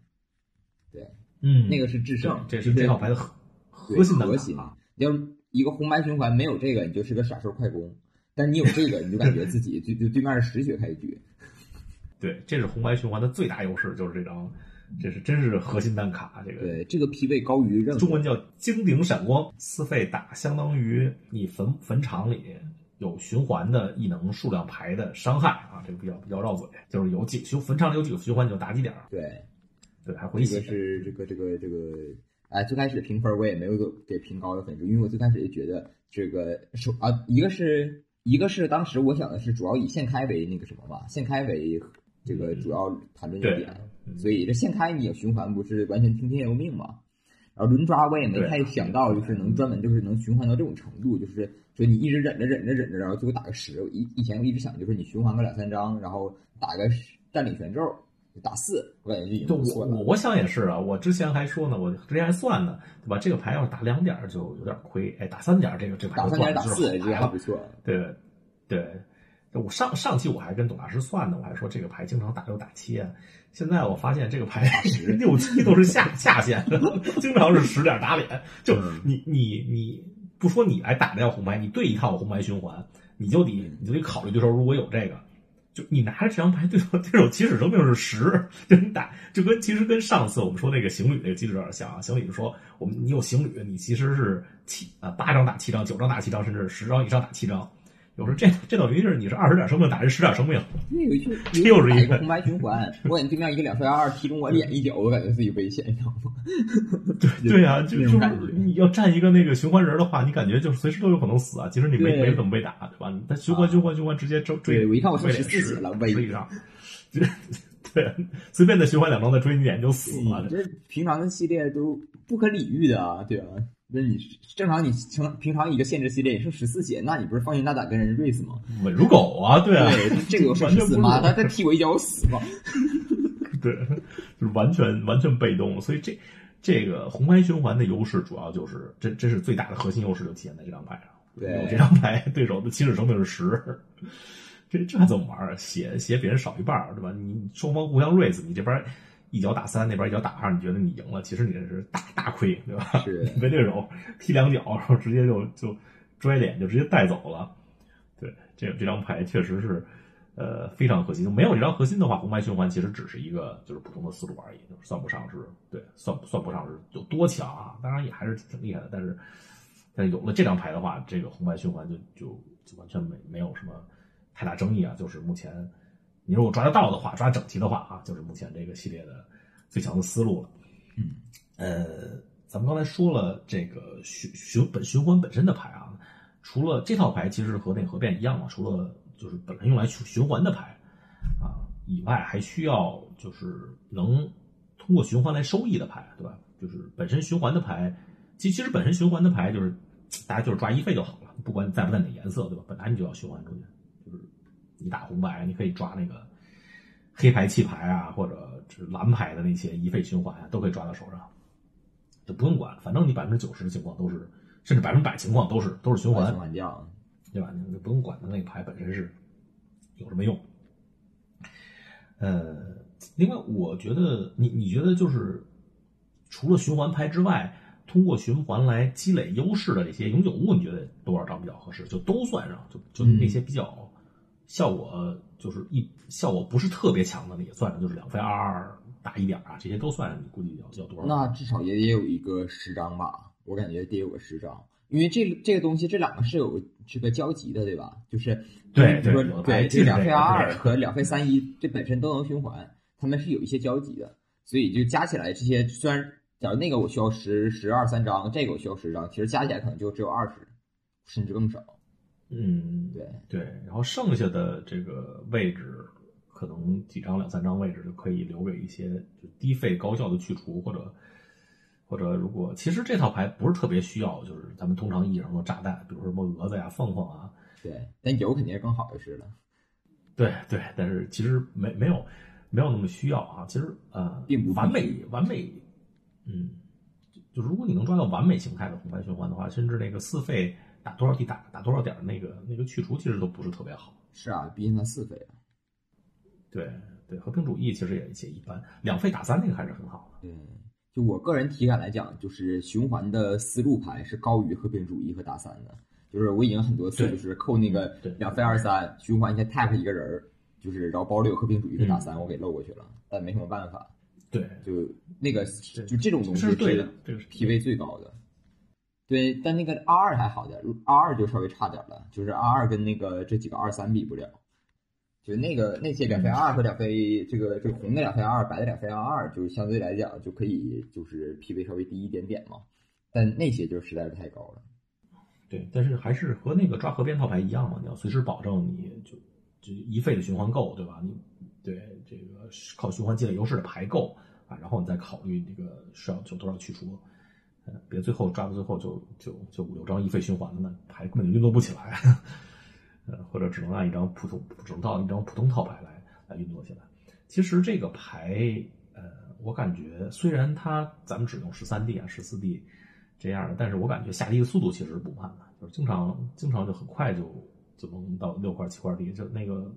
对，嗯，那个是制胜，这是这套牌的核核心的核心。要一个红白循环没有这个，你就是个傻兽快攻；但你有这个，你就感觉自己就就对面是十血开局。对，这是红白循环的最大优势，就是这张，这是真是核心单卡。这个对，这个 PV 高于任何中文叫金顶闪光，四费打相当于你坟坟场里有循环的异能数量牌的伤害啊，这个比较比较绕嘴，就是有几循坟场里有几个循环你就打几点。对，对，还回血。这个是这个这个这个，哎，最开始评分我也没有给评高的分数，因为我最开始就觉得这个首啊，一个是一个是当时我想的是主要以现开为那个什么嘛，现开为。这个主要谈论的点，所以这现开你有循环不是完全听天由命嘛？然后轮抓我也没太想到，就是能专门就是能循环到这种程度，就是说你一直忍着忍着忍着，然后最后打个十。以以前我一直想就是你循环个两三张，然后打个占领权咒，打四，我感觉就已经不错了。我我想也是啊，我之前还说呢，我之前还算呢，对吧？这个牌要是打两点就有点亏，哎，打三点这个这牌打三点打四这还不错。对对。我上上期我还跟董大师算呢，我还说这个牌经常打六打七，现在我发现这个牌六七都是下下限，经常是十点打脸。就你你你不说你来打这套红牌，你对一套红牌循环，你就得你就得考虑对手如果有这个，就你拿着这张牌，对手对手起始生命是十，就你打就跟其实跟上次我们说那个行旅那个机制有点像啊。行旅就说我们你有行旅，你其实是七啊八张打七张，九张打七张，甚至十张以上打七张。有时这这等于是你是二十点生命打这十点生命，那有一句又是一个空白循环。我感觉对面一个两摔二踢中我脸一脚，我感觉自己危险，你知道吗？对对呀，就就是你要站一个那个循环人的话，你感觉就是随时都有可能死啊。即使你没没怎么被打，对吧？他循环循环循环直接追追，我一看我十四了，危上，对，随便的循环两张再追你脸就死了。这平常的系列都不可理喻的啊，对吧？那你正常你平平常一个限制系列也剩十四血，那你不是放心大胆跟人 race 吗？稳如狗啊，对啊，这个有生死吗？他再踢我一脚我死吗？对，就是完全完全被动，所以这这个红牌循环的优势主要就是这这是最大的核心优势就体现在这张牌上。对，这张牌对手的起始生命是十，这这还怎么玩啊？血血比人少一半，对吧？你双方互相 race，你这边。一脚打三，那边一脚打二，你觉得你赢了？其实你这是大大亏，对吧？是 被对手踢两脚，然后直接就就拽脸，就直接带走了。对，这这张牌确实是呃非常核心。没有这张核心的话，红白循环其实只是一个就是普通的思路而已，算不上是对，算算不上是有多强啊。当然也还是挺厉害的，但是但是有了这张牌的话，这个红白循环就就就完全没没有什么太大争议啊。就是目前。你如果抓得到的话，抓整齐的话啊，就是目前这个系列的最强的思路了。嗯，呃，咱们刚才说了这个循循本循环本身的牌啊，除了这套牌其实和那个合变一样嘛，除了就是本来用来循循环的牌啊以外，还需要就是能通过循环来收益的牌，对吧？就是本身循环的牌，其其实本身循环的牌就是大家就是抓一费就好了，不管你在不在哪颜色，对吧？本来你就要循环出去，就是你打红白，你可以抓那个黑牌、弃牌啊，或者是蓝牌的那些一费循环啊，都可以抓到手上，就不用管，反正你百分之九十的情况都是，甚至百分之百情况都是都是循环循，环掉。对吧？你就不用管它那个牌本身是有什么用。呃，另外，我觉得你你觉得就是除了循环牌之外，通过循环来积累优势的这些永久物，你觉得多少张比较合适？就都算上，就就那些比较效果就是一效果不是特别强的，也算上，就是两费二二打一点啊，这些都算，你估计要要多少？那至少也得有一个十张吧，我感觉得有个十张，因为这这个东西这两个是有这个交集的，对吧？就是对对有的牌对，这两费就是这个对二和两费三一，这本身都能循环，它们是有一些交集的，所以就加起来这些，虽然假如那个我需要十十二三张，这个我需要十张，其实加起来可能就只有二十，甚至更少。嗯，对，对，然后剩下的这个位置，可能几张两三张位置就可以留给一些就低费高效的去除，或者或者如果其实这套牌不是特别需要，就是咱们通常意义上说炸弹，比如说什么蛾子呀、凤凰啊，对，但有肯定是更好的是了，对对，但是其实没没有没有那么需要啊。其实呃，并不完美完美，嗯，就就如果你能抓到完美形态的红白循环的话，甚至那个四费打多少地打打多少点儿那个那个去除，其实都不是特别好。是啊，毕竟它四费啊。对对，和平主义其实也也一般，两费打三那个还是很好的。对，就我个人体感来讲，就是循环的思路牌是高于和平主义和打三的。就是我已经很多次就是扣那个两费二三循环一下 tap 一个人儿，就是然后包里有和平主义和打嗯三，我给漏过去了，但没什么办法。对，就那个就这种东西是对的，这个是 PV 最高的。对，但那个 R 二还好点，R 二就稍微差点了，就是 R 二跟那个这几个二三比不了。就那个那些两飞二和两飞这个这个红的两飞二，白的两飞二二，就是相对来讲就可以就是 PV 稍微低一点点嘛。但那些就实在是太高了。对，但是还是和那个抓河边套牌一样嘛，你要随时保证你就就一费的循环够，对吧？你对这个靠循环积累优势的牌够啊，然后你再考虑这个需要就多少去除，呃，别最后抓到最后就就就五六张一费循环的呢，牌根本就运作不起来，呃，或者只能按一张普通只能到一张普通套牌来来运作起来。其实这个牌，呃，我感觉虽然它咱们只用十三 D 啊、十四 D 这样的，但是我感觉下地的速度其实是不慢的，就是经常经常就很快就就能到六块七块地，就那个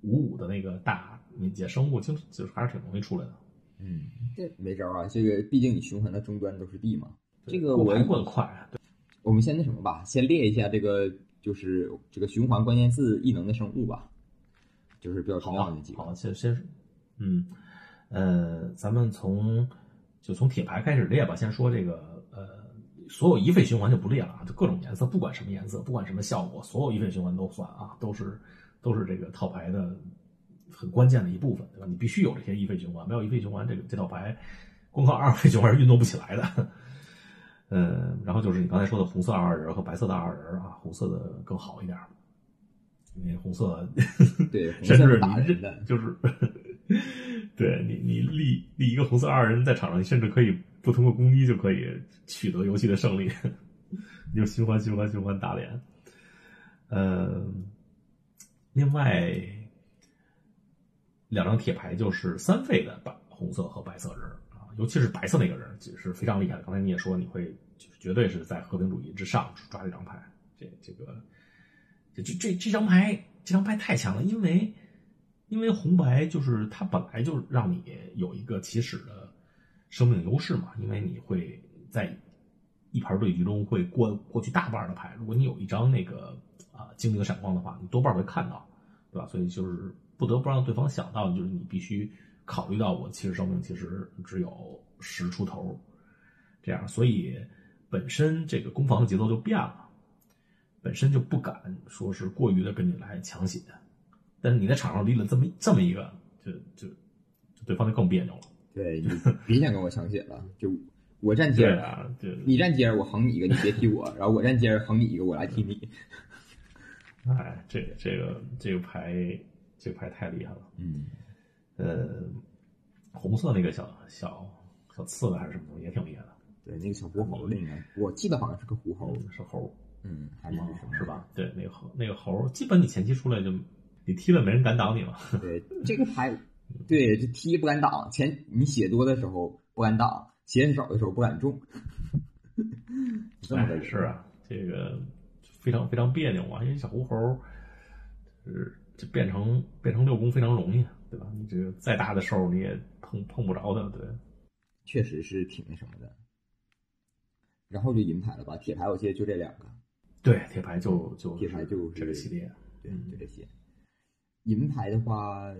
五五的那个大敏捷生物，经就是还是挺容易出来的。嗯，这没招啊，这个毕竟你循环的终端都是 D 嘛。这个我过牌过得快，对我们先那什么吧，先列一下这个就是这个循环关键字异能的生物吧，就是比较重要的几，个。好，先先，嗯，呃，咱们从就从铁牌开始列吧。先说这个，呃，所有一费循环就不列了啊，就各种颜色，不管什么颜色，不管什么效果，所有一费循环都算啊，都是都是这个套牌的很关键的一部分，对吧？你必须有这些一费循环，没有一费循环，这个这套牌光靠二费循环是运作不起来的。嗯，然后就是你刚才说的红色二人和白色的二人啊，红色的更好一点，因为红色对，甚至就是，对你你立立一个红色二人在场上，你甚至可以不通过攻击就可以取得游戏的胜利，你 就循环循环循环打脸。呃，另外两张铁牌就是三费的白红色和白色人啊，尤其是白色那个人就是非常厉害的。刚才你也说你会就是绝对是在和平主义之上抓这张牌，这这个这这这这张牌这张牌太强了，因为因为红白就是它本来就让你有一个起始的生命优势嘛，因为你会在一盘对局中会过过去大半的牌，如果你有一张那个啊精灵闪光的话，你多半会看到，对吧？所以就是不得不让对方想到的，就是你必须考虑到我其实生命其实只有十出头，这样，所以本身这个攻防的节奏就变了。本身就不敢说是过于的跟你来抢血，但是你在场上立了这么这么一个，就就就对方就更别扭了。对你别想跟我抢血了，就我站街啊，就你站街儿我横你一个，你别踢我，然后我站街儿横你一个，我来踢你。哎，这个这个这个牌这个牌太厉害了。嗯，呃，红色那个小小小刺猬还是什么东西也挺厉害的，对，那个小狐猴的应该，我记得好像是个狐猴，嗯是猴，嗯，还是什么是？吧？对，那个猴那个猴，基本你前期出来就你踢了没人敢挡你了。对，这个牌，对，就踢不敢挡，前你血多的时候不敢挡，血少的时候不敢中。这么个哎，是啊，这个非常非常别扭啊，因为小狐猴，是这变成变成六宫非常容易，对吧？你这个再大的兽你也碰碰不着的，对。确实是挺那什么的。然后就银牌了吧？铁牌我记得就这两个，对，铁牌就就铁牌就是这个系列，对，嗯就这些。银牌的话，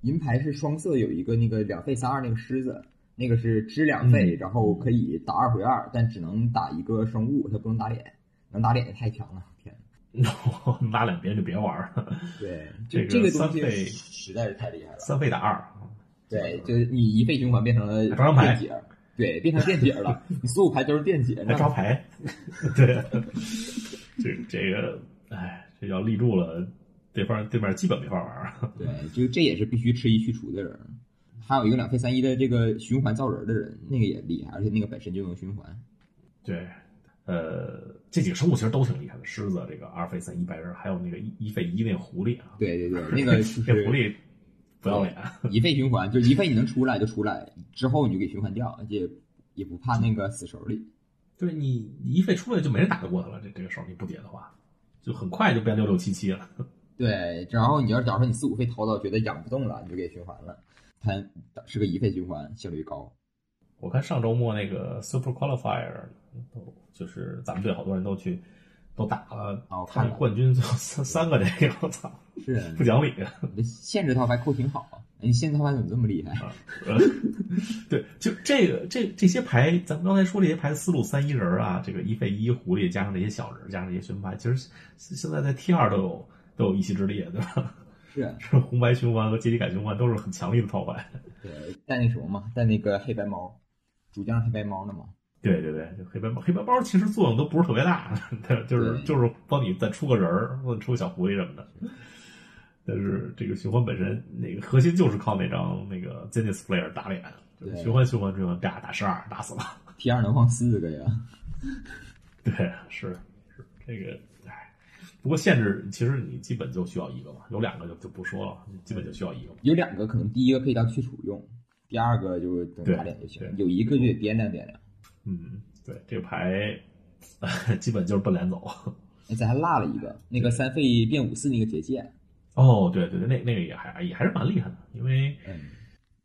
银牌是双色，有一个那个两费三二那个狮子，那个是支两费，嗯然后可以打二回二，但只能打一个生物，它不能打脸，能打脸也太强了，天哪！拉两边就别玩了，对，这个东西实在是太厉害了。三费打二，对，就是你一费循环变成了还招牌电解，对，变成电解了，你所有牌都是电解，还那招牌，对，这这个，哎，这要立住了，对方对面基本没法玩。对，就这也是必须吃一去除的人。还有一个两费三一的这个循环造人的人，那个也厉害，而且那个本身就能循环。对，呃，这几个生物其实都挺厉害的，狮子这个阿尔菲森一白人，还有那个一一费一那个狐狸啊，对对对，那个狐狸不要脸，一费循环，就是一费你能出来就出来，之后你就给循环掉，也也不怕那个死手里。对你你一费出来就没人打得过他了，这这个时候你不叠的话，就很快就变六六七七了。对，然后你要假如说你四五费掏到觉得养不动了，你就给循环了，它是个一费循环，效率高。我看上周末那个 Super Qualifier 都就是咱们队好多人都去都打了，哦他们冠军就三三个这个，我操，是不讲理。限制套牌扣挺好啊，你限制套牌怎么这么厉害？呃，对，就这个这这些牌，咱们刚才说这些牌的思路，三一人儿啊，这个一费一狐狸，加上这些小人儿，加上这些循环，其实现现在在 T 二都有都有一席之地，对吧？是，是红白循环和阶级感循环都是很强力的套牌。对，带那什么嘛，带那个黑白猫，主将黑白猫的嘛。对对对，就黑白包，黑白包其实作用都不是特别大，对就是就是帮你再出个人儿，或者出个小狐狸什么的。但是这个循环本身，那个核心就是靠那张那个 z e n i t h Player 打脸，就是循环循环循环，打打十二，打死了。T 二能放四个呀？对，是是这个，哎，不过限制其实你基本就需要一个嘛，有两个就就不说了，基本就需要一个。有两个可能第一个可以当去除用，第二个就是对打脸就行。有一个就得掂量掂量。嗯，对，这个牌基本就是奔连走。哎，咱还落了一个，那个三费变五四那个结界，哦，对对对，那那个也还也还是蛮厉害的，因为嗯，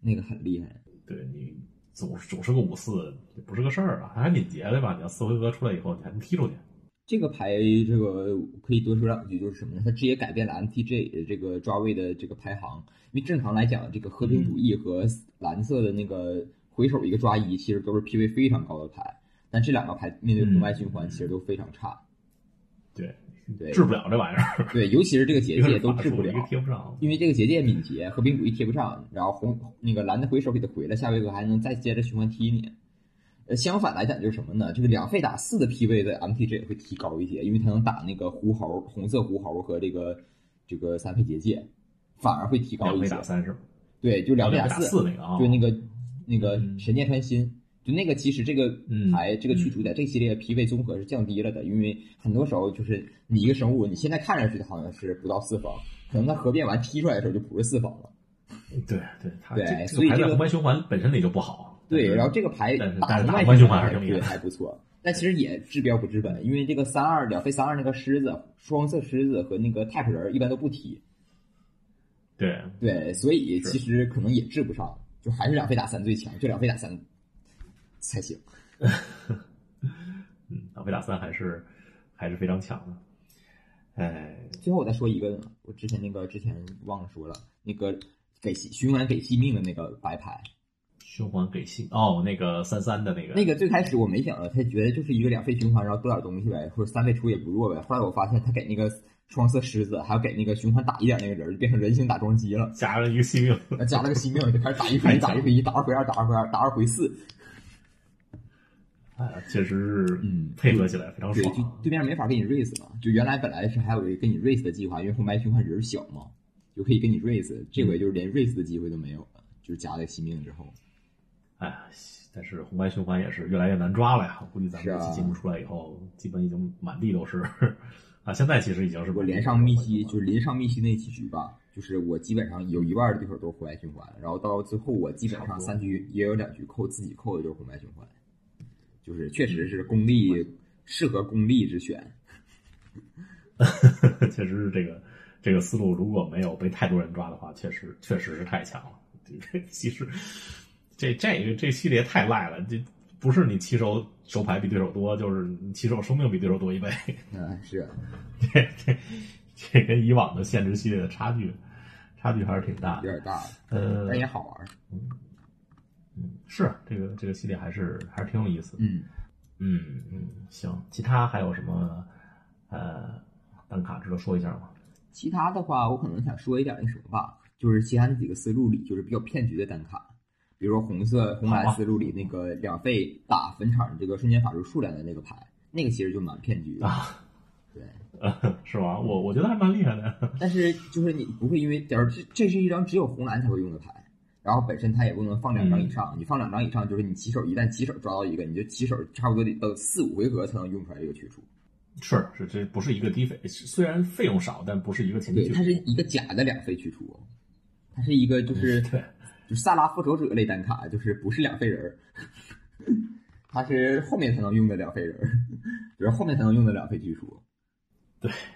那个很厉害。对你总总是个五四也不是个事儿啊，还敏捷对吧？你要四回合出来以后，你还能踢出去。这个牌，这个可以多说两句，就是什么呢？它直接改变了 MTG 这个抓位的这个排行。因为正常来讲，这个和平主义和蓝色的那个回手一个抓一，其实都是 PV 非常高的牌，但这两个牌面对红白循环，其实都非常差。对，对治不了这玩意儿，对，尤其是这个结界都治不了，贴不上。因为这个结界敏捷，和平主义贴不上，然后红那个蓝的回手给他回了，下回合还能再接着循环踢你。呃，相反来讲就是什么呢？这个两费打四的 PV 的 MTG 也会提高一些，因为它能打那个狐猴、红色狐猴和这个这个三费结界，反而会提高一些两费打。三是吗？对，就两费打四，四那个啊，就那个那个嗯。神剑穿心，就那个其实这个嗯。牌、这个去除在这个系列疲惫综合是降低了的，因为很多时候就是你一个生物，你现在看上去的好像是不到四方，可能它合变完踢出来的时候就不是四方了。对对，它对所以这个这个牌在红白循环本身也就不好。对，然后这个牌打红但是打红白循环还是还不错，但其实也治标不治本，因为这个三二两费三二那个狮子双色狮子和那个 type 人一般都不踢，对。对，所以其实可能也治不上，就还是两费打三最强，就两费打三才行。嗯，两费打三还是还是非常强的。哎，最后我再说一个，我之前那个之前忘了说了，那个给西循环给惜命的那个白牌，循环给信哦，那个三三的那个那个最开始我没想到，他觉得就是一个两费循环，然后多点东西呗，或者三费出也不弱呗。后来我发现他给那个双色狮子，还要给那个循环打一点那个人，就变成人形打桩机了，加了一个新命，加了个新命，就开始打一回一，打一回一，打二回二，打二回二，打二回四。哎，确实是，嗯，配合起来非常对，爽。就对面没法给你 raise 了，就原来本来是还有一个跟你 raise 的计划，因为红白循环人小嘛，就可以跟你 raise 这回就是连 raise 的机会都没有了，就是加了新命之后。哎，但是红白循环也是越来越难抓了呀。估计咱们这期节目出来以后，基本已经满地都是啊。现在其实已经是我连上密西，就是连上密西那几局吧，就是我基本上有一半的对手都是红白循环，然后到最后我基本上三局也有两局扣自己扣的就是红白循环，就是确实是功力适合功力之选。确实是这个这个思路，如果没有被太多人抓的话，确实确实是太强了。其实这这个这系列太赖了，这不是你骑手手牌比对手多，就是你起手生命比对手多一倍。嗯，是，这这这跟以往的限制系列的差距差距还是挺大的。有点大，呃，但也好玩。嗯，是这个这个系列还是还是挺有意思的。嗯，嗯嗯，行，其他还有什么呃单卡值得说一下吗？其他的话，我可能想说一点那什么吧，就是其他那几个思路里，就是比较骗局的单卡，比如说红色红蓝思路里那个两费打坟场这个瞬间法术数量的那个牌，那个其实就蛮骗局的。啊，对，呃，是吧？我我觉得还蛮厉害的。但是就是你不会因为，假如这这是一张只有红蓝才会用的牌，然后本身它也不能放两张以上，你放两张以上，就是你起手一旦起手抓到一个，你就起手差不多得等四五回合才能用出来这个去除。是是，这不是一个低费，虽然费用少，但不是一个前期对，它是一个假的两费去除，它是一个就是对，就是萨拉复仇者类单卡，就是不是两费人儿，它是后面才能用的两费人儿，就是后面才能用的两费去除。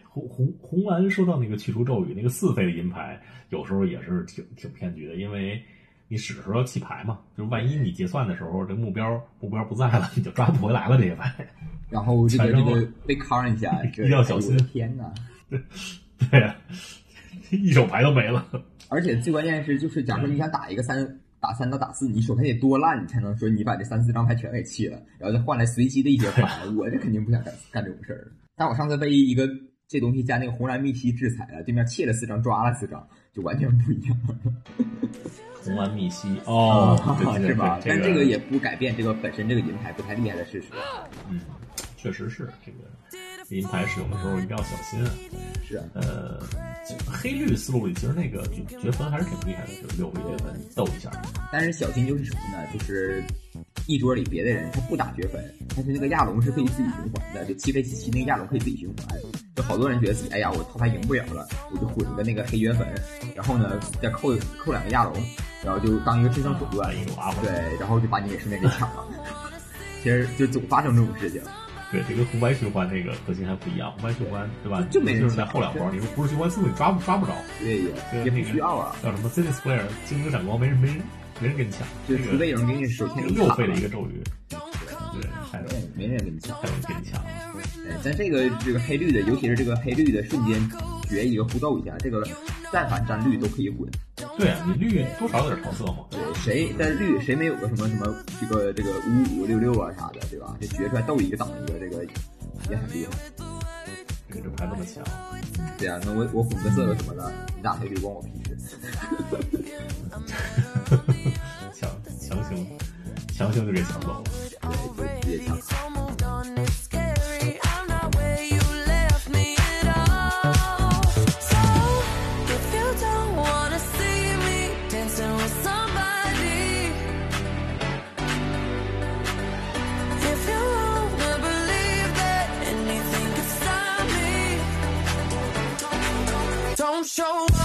红红红蓝说到那个去除咒语，那个四费的银牌，有时候也是挺挺骗局的，因为你使的时候要弃牌嘛，就是万一你结算的时候这目标目标不在了，你就抓不回来了这些牌。然后这个这被康一下，一定要小心天呐！对呀、一手牌都没了。而且最关键是，就是假如说你想打一个三打三到打四，你手牌得多烂，你才能说你把这三四张牌全给弃了，然后再换来随机的一些牌。我这肯定不想干干这种事儿。但我上次被一个这东西加那个红蓝密西制裁了，对面弃了四张，抓了四张，就完全不一样，红蓝密西哦，是吧？但这个也不改变这个本身这个银牌不太厉害的事实。嗯，确实是这个银牌使用的时候一定要小心啊。是啊，呃，就黑绿思路里其实那个绝绝分还是挺厉害的，就是六个绝分斗一下。但是小心就是什么呢？就是一桌里别的人他不打绝分，但是那个亚龙是可以自己循环的，就七 v 七七那个亚龙可以自己循环。就好多人觉得自己哎呀，我套牌赢不了了，我就混一个那个黑绝粉，然后呢再扣扣两个亚龙，然后就当一个智商手段。对，然后就把你给顺便给抢了。其实就总发生这种事情。对，这跟红白循环那个核心还不一样。红白循环对吧？就就是在后两波，你说不是循环速，你抓不抓不着。对，也对也不需要啊，叫什么 City Square 精灵闪光，没人没人没人跟你抢。就这个除非有人给你手欠六费的一个咒语，对，还有没人跟你抢。还有人跟你抢。哎，但这个这个黑绿的，尤其是这个黑绿的瞬间绝一个互斗一下，这个但凡沾绿都可以混。对啊，你绿多少有点桃色嘛。对，谁但绿谁没有个什么什么这个这个五五六六啊啥的，对吧？这决出来斗一个挡一个，这个也很厉害。这个这牌这么强，对啊，那我我混个色个什么的，你打黑绿关我屁事。强强行强行就给抢走了。对，就直 show up.